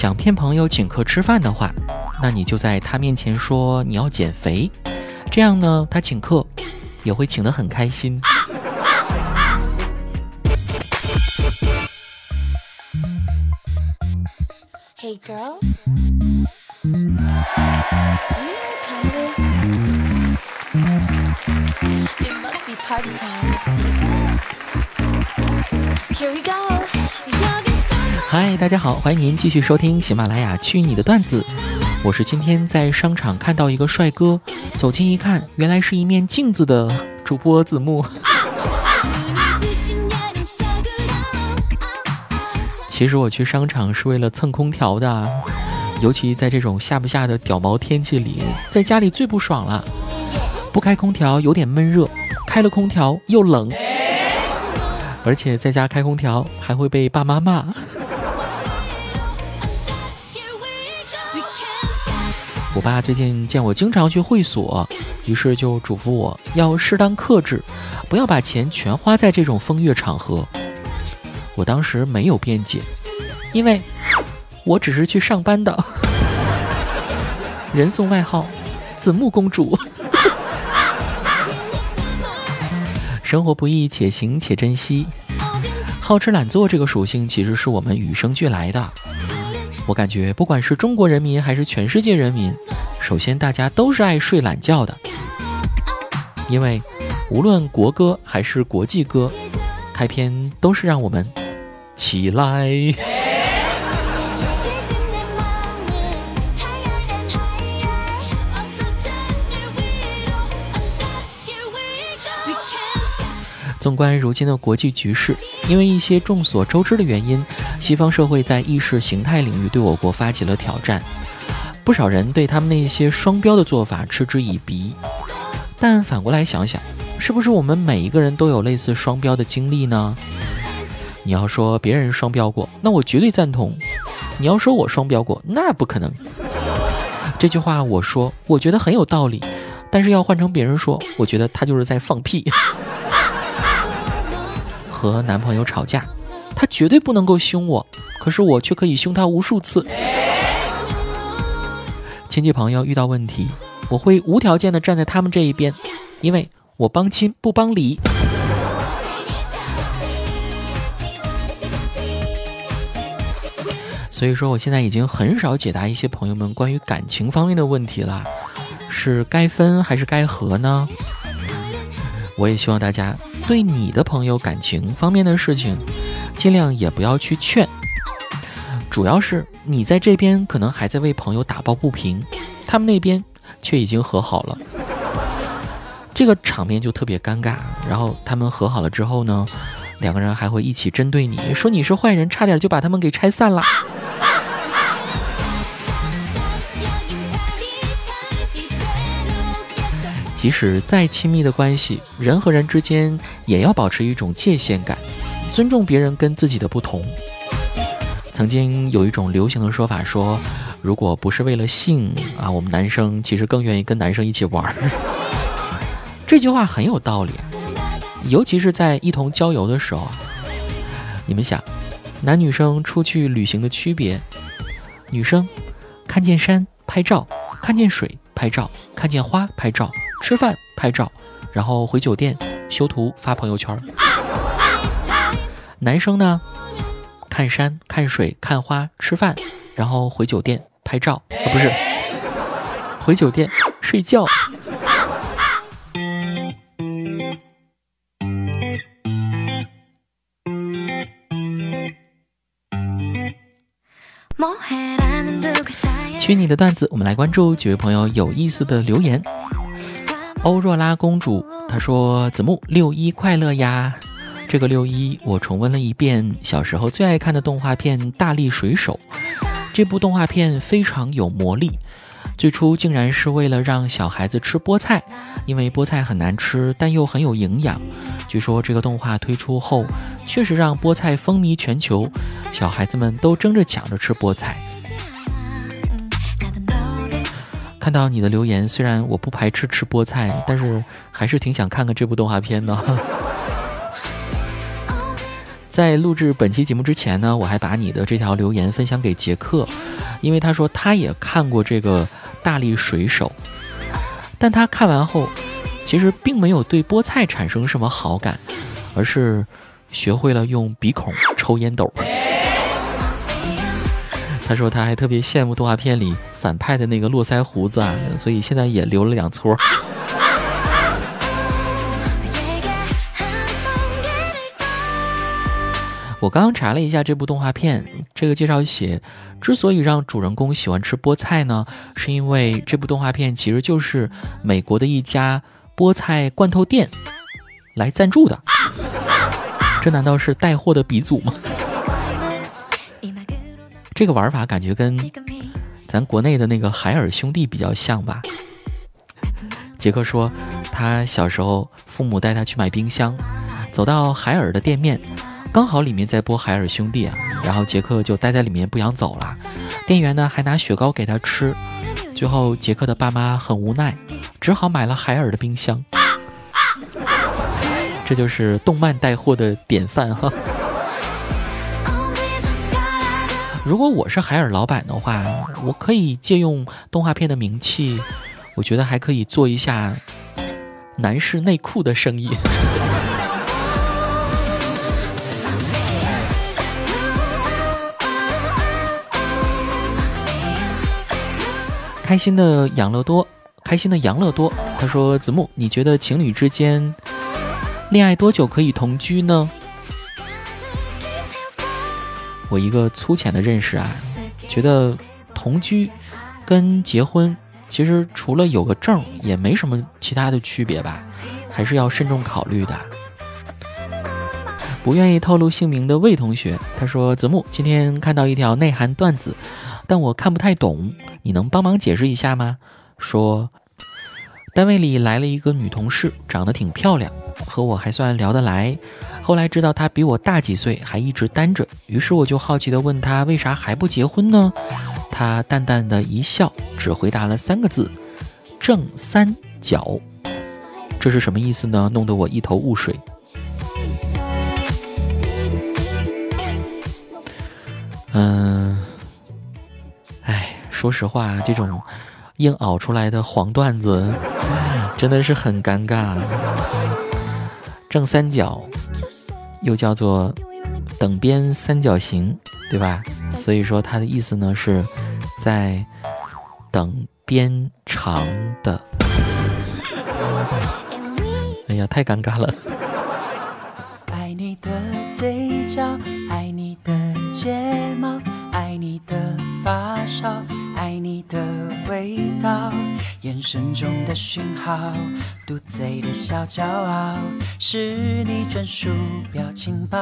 想骗朋友请客吃饭的话，那你就在他面前说你要减肥，这样呢，他请客也会请得很开心。here we go。嗨，大家好，欢迎您继续收听喜马拉雅《去你的段子》，我是今天在商场看到一个帅哥，走近一看，原来是一面镜子的主播子木。其实我去商场是为了蹭空调的，尤其在这种下不下的屌毛天气里，在家里最不爽了。不开空调有点闷热，开了空调又冷，而且在家开空调还会被爸妈骂。我爸最近见我经常去会所，于是就嘱咐我要适当克制，不要把钱全花在这种风月场合。我当时没有辩解，因为我只是去上班的。人送外号“子木公主”。生活不易，且行且珍惜。好吃懒做这个属性其实是我们与生俱来的。我感觉不管是中国人民还是全世界人民，首先大家都是爱睡懒觉的。因为无论国歌还是国际歌，开篇都是让我们。起来！纵观如今的国际局势，因为一些众所周知的原因，西方社会在意识形态领域对我国发起了挑战，不少人对他们那些双标的做法嗤之以鼻。但反过来想想，是不是我们每一个人都有类似双标的经历呢？你要说别人双标过，那我绝对赞同；你要说我双标过，那不可能。这句话我说，我觉得很有道理，但是要换成别人说，我觉得他就是在放屁。和男朋友吵架，他绝对不能够凶我，可是我却可以凶他无数次。亲戚朋友遇到问题，我会无条件的站在他们这一边，因为我帮亲不帮理。所以说，我现在已经很少解答一些朋友们关于感情方面的问题了，是该分还是该和呢？我也希望大家对你的朋友感情方面的事情，尽量也不要去劝。主要是你在这边可能还在为朋友打抱不平，他们那边却已经和好了，这个场面就特别尴尬。然后他们和好了之后呢，两个人还会一起针对你说你是坏人，差点就把他们给拆散了。即使再亲密的关系，人和人之间也要保持一种界限感，尊重别人跟自己的不同。曾经有一种流行的说法说，如果不是为了性啊，我们男生其实更愿意跟男生一起玩。这句话很有道理，尤其是在一同郊游的时候。你们想，男女生出去旅行的区别：女生看见山拍照，看见水拍照，看见花拍照。吃饭拍照，然后回酒店修图发朋友圈。男生呢，看山看水看花吃饭，然后回酒店拍照啊，不是，回酒店睡觉。取你的段子，我们来关注几位朋友有意思的留言。欧若拉公主，她说：“子木六一快乐呀！这个六一，我重温了一遍小时候最爱看的动画片《大力水手》。这部动画片非常有魔力，最初竟然是为了让小孩子吃菠菜，因为菠菜很难吃，但又很有营养。据说这个动画推出后，确实让菠菜风靡全球，小孩子们都争着抢着吃菠菜。”看到你的留言，虽然我不排斥吃菠菜，但是还是挺想看看这部动画片的。在录制本期节目之前呢，我还把你的这条留言分享给杰克，因为他说他也看过这个大力水手，但他看完后，其实并没有对菠菜产生什么好感，而是学会了用鼻孔抽烟斗。他说他还特别羡慕动画片里反派的那个络腮胡子啊，所以现在也留了两撮。我刚刚查了一下这部动画片，这个介绍写，之所以让主人公喜欢吃菠菜呢，是因为这部动画片其实就是美国的一家菠菜罐头店来赞助的。这难道是带货的鼻祖吗？这个玩法感觉跟咱国内的那个海尔兄弟比较像吧？杰克说，他小时候父母带他去买冰箱，走到海尔的店面。刚好里面在播海尔兄弟啊，然后杰克就待在里面不想走了。店员呢还拿雪糕给他吃，最后杰克的爸妈很无奈，只好买了海尔的冰箱。这就是动漫带货的典范哈。如果我是海尔老板的话，我可以借用动画片的名气，我觉得还可以做一下男士内裤的生意。开心的养乐多，开心的养乐多。他说：“子木，你觉得情侣之间恋爱多久可以同居呢？”我一个粗浅的认识啊，觉得同居跟结婚其实除了有个证也没什么其他的区别吧，还是要慎重考虑的。不愿意透露姓名的魏同学，他说：“子木，今天看到一条内涵段子，但我看不太懂。”你能帮忙解释一下吗？说，单位里来了一个女同事，长得挺漂亮，和我还算聊得来。后来知道她比我大几岁，还一直单着，于是我就好奇地问她为啥还不结婚呢？她淡淡的一笑，只回答了三个字：正三角。这是什么意思呢？弄得我一头雾水。嗯。说实话，这种硬熬出来的黄段子真的是很尴尬。正三角又叫做等边三角形，对吧？所以说它的意思呢是在等边长的。哎呀，太尴尬了。爱你的嘴角，爱你的睫毛，爱你的发梢。的味道，眼神中的讯号，嘟嘴的小骄傲，是你专属表情包。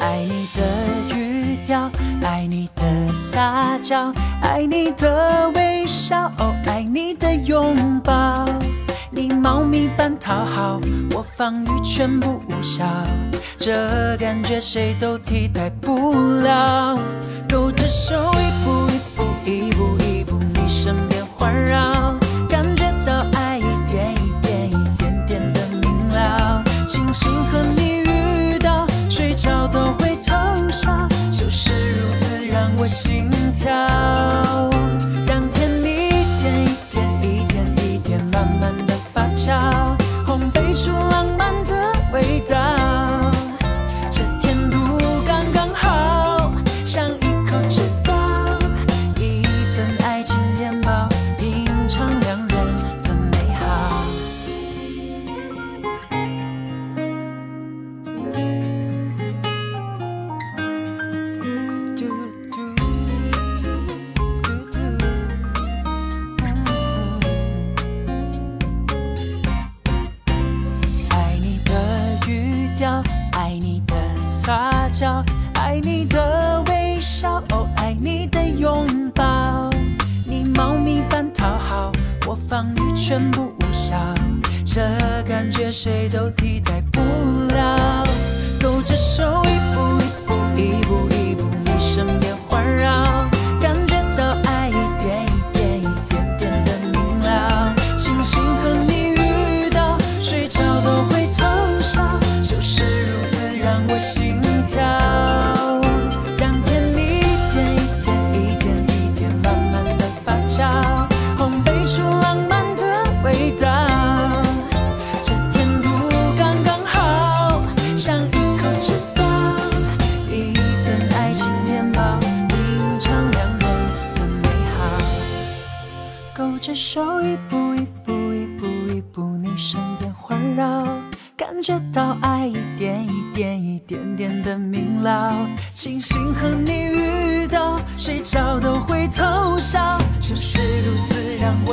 爱你的语调，爱你的撒娇，爱你的微笑，哦，爱你的拥抱。你猫咪般讨好，我防御全部无效，这感觉谁都替代不了。勾着手，一步一步，一步，你身边环绕，感觉到爱一点一点，一点点的明了。庆幸和你遇到，睡着都会偷笑，就是如此让我心跳。爱你的微笑哦爱你的拥抱。你猫咪般讨好我防御全部无效。这感觉谁都替代不了。勾着手一步一步一步一步你身边环绕。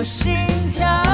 我心跳。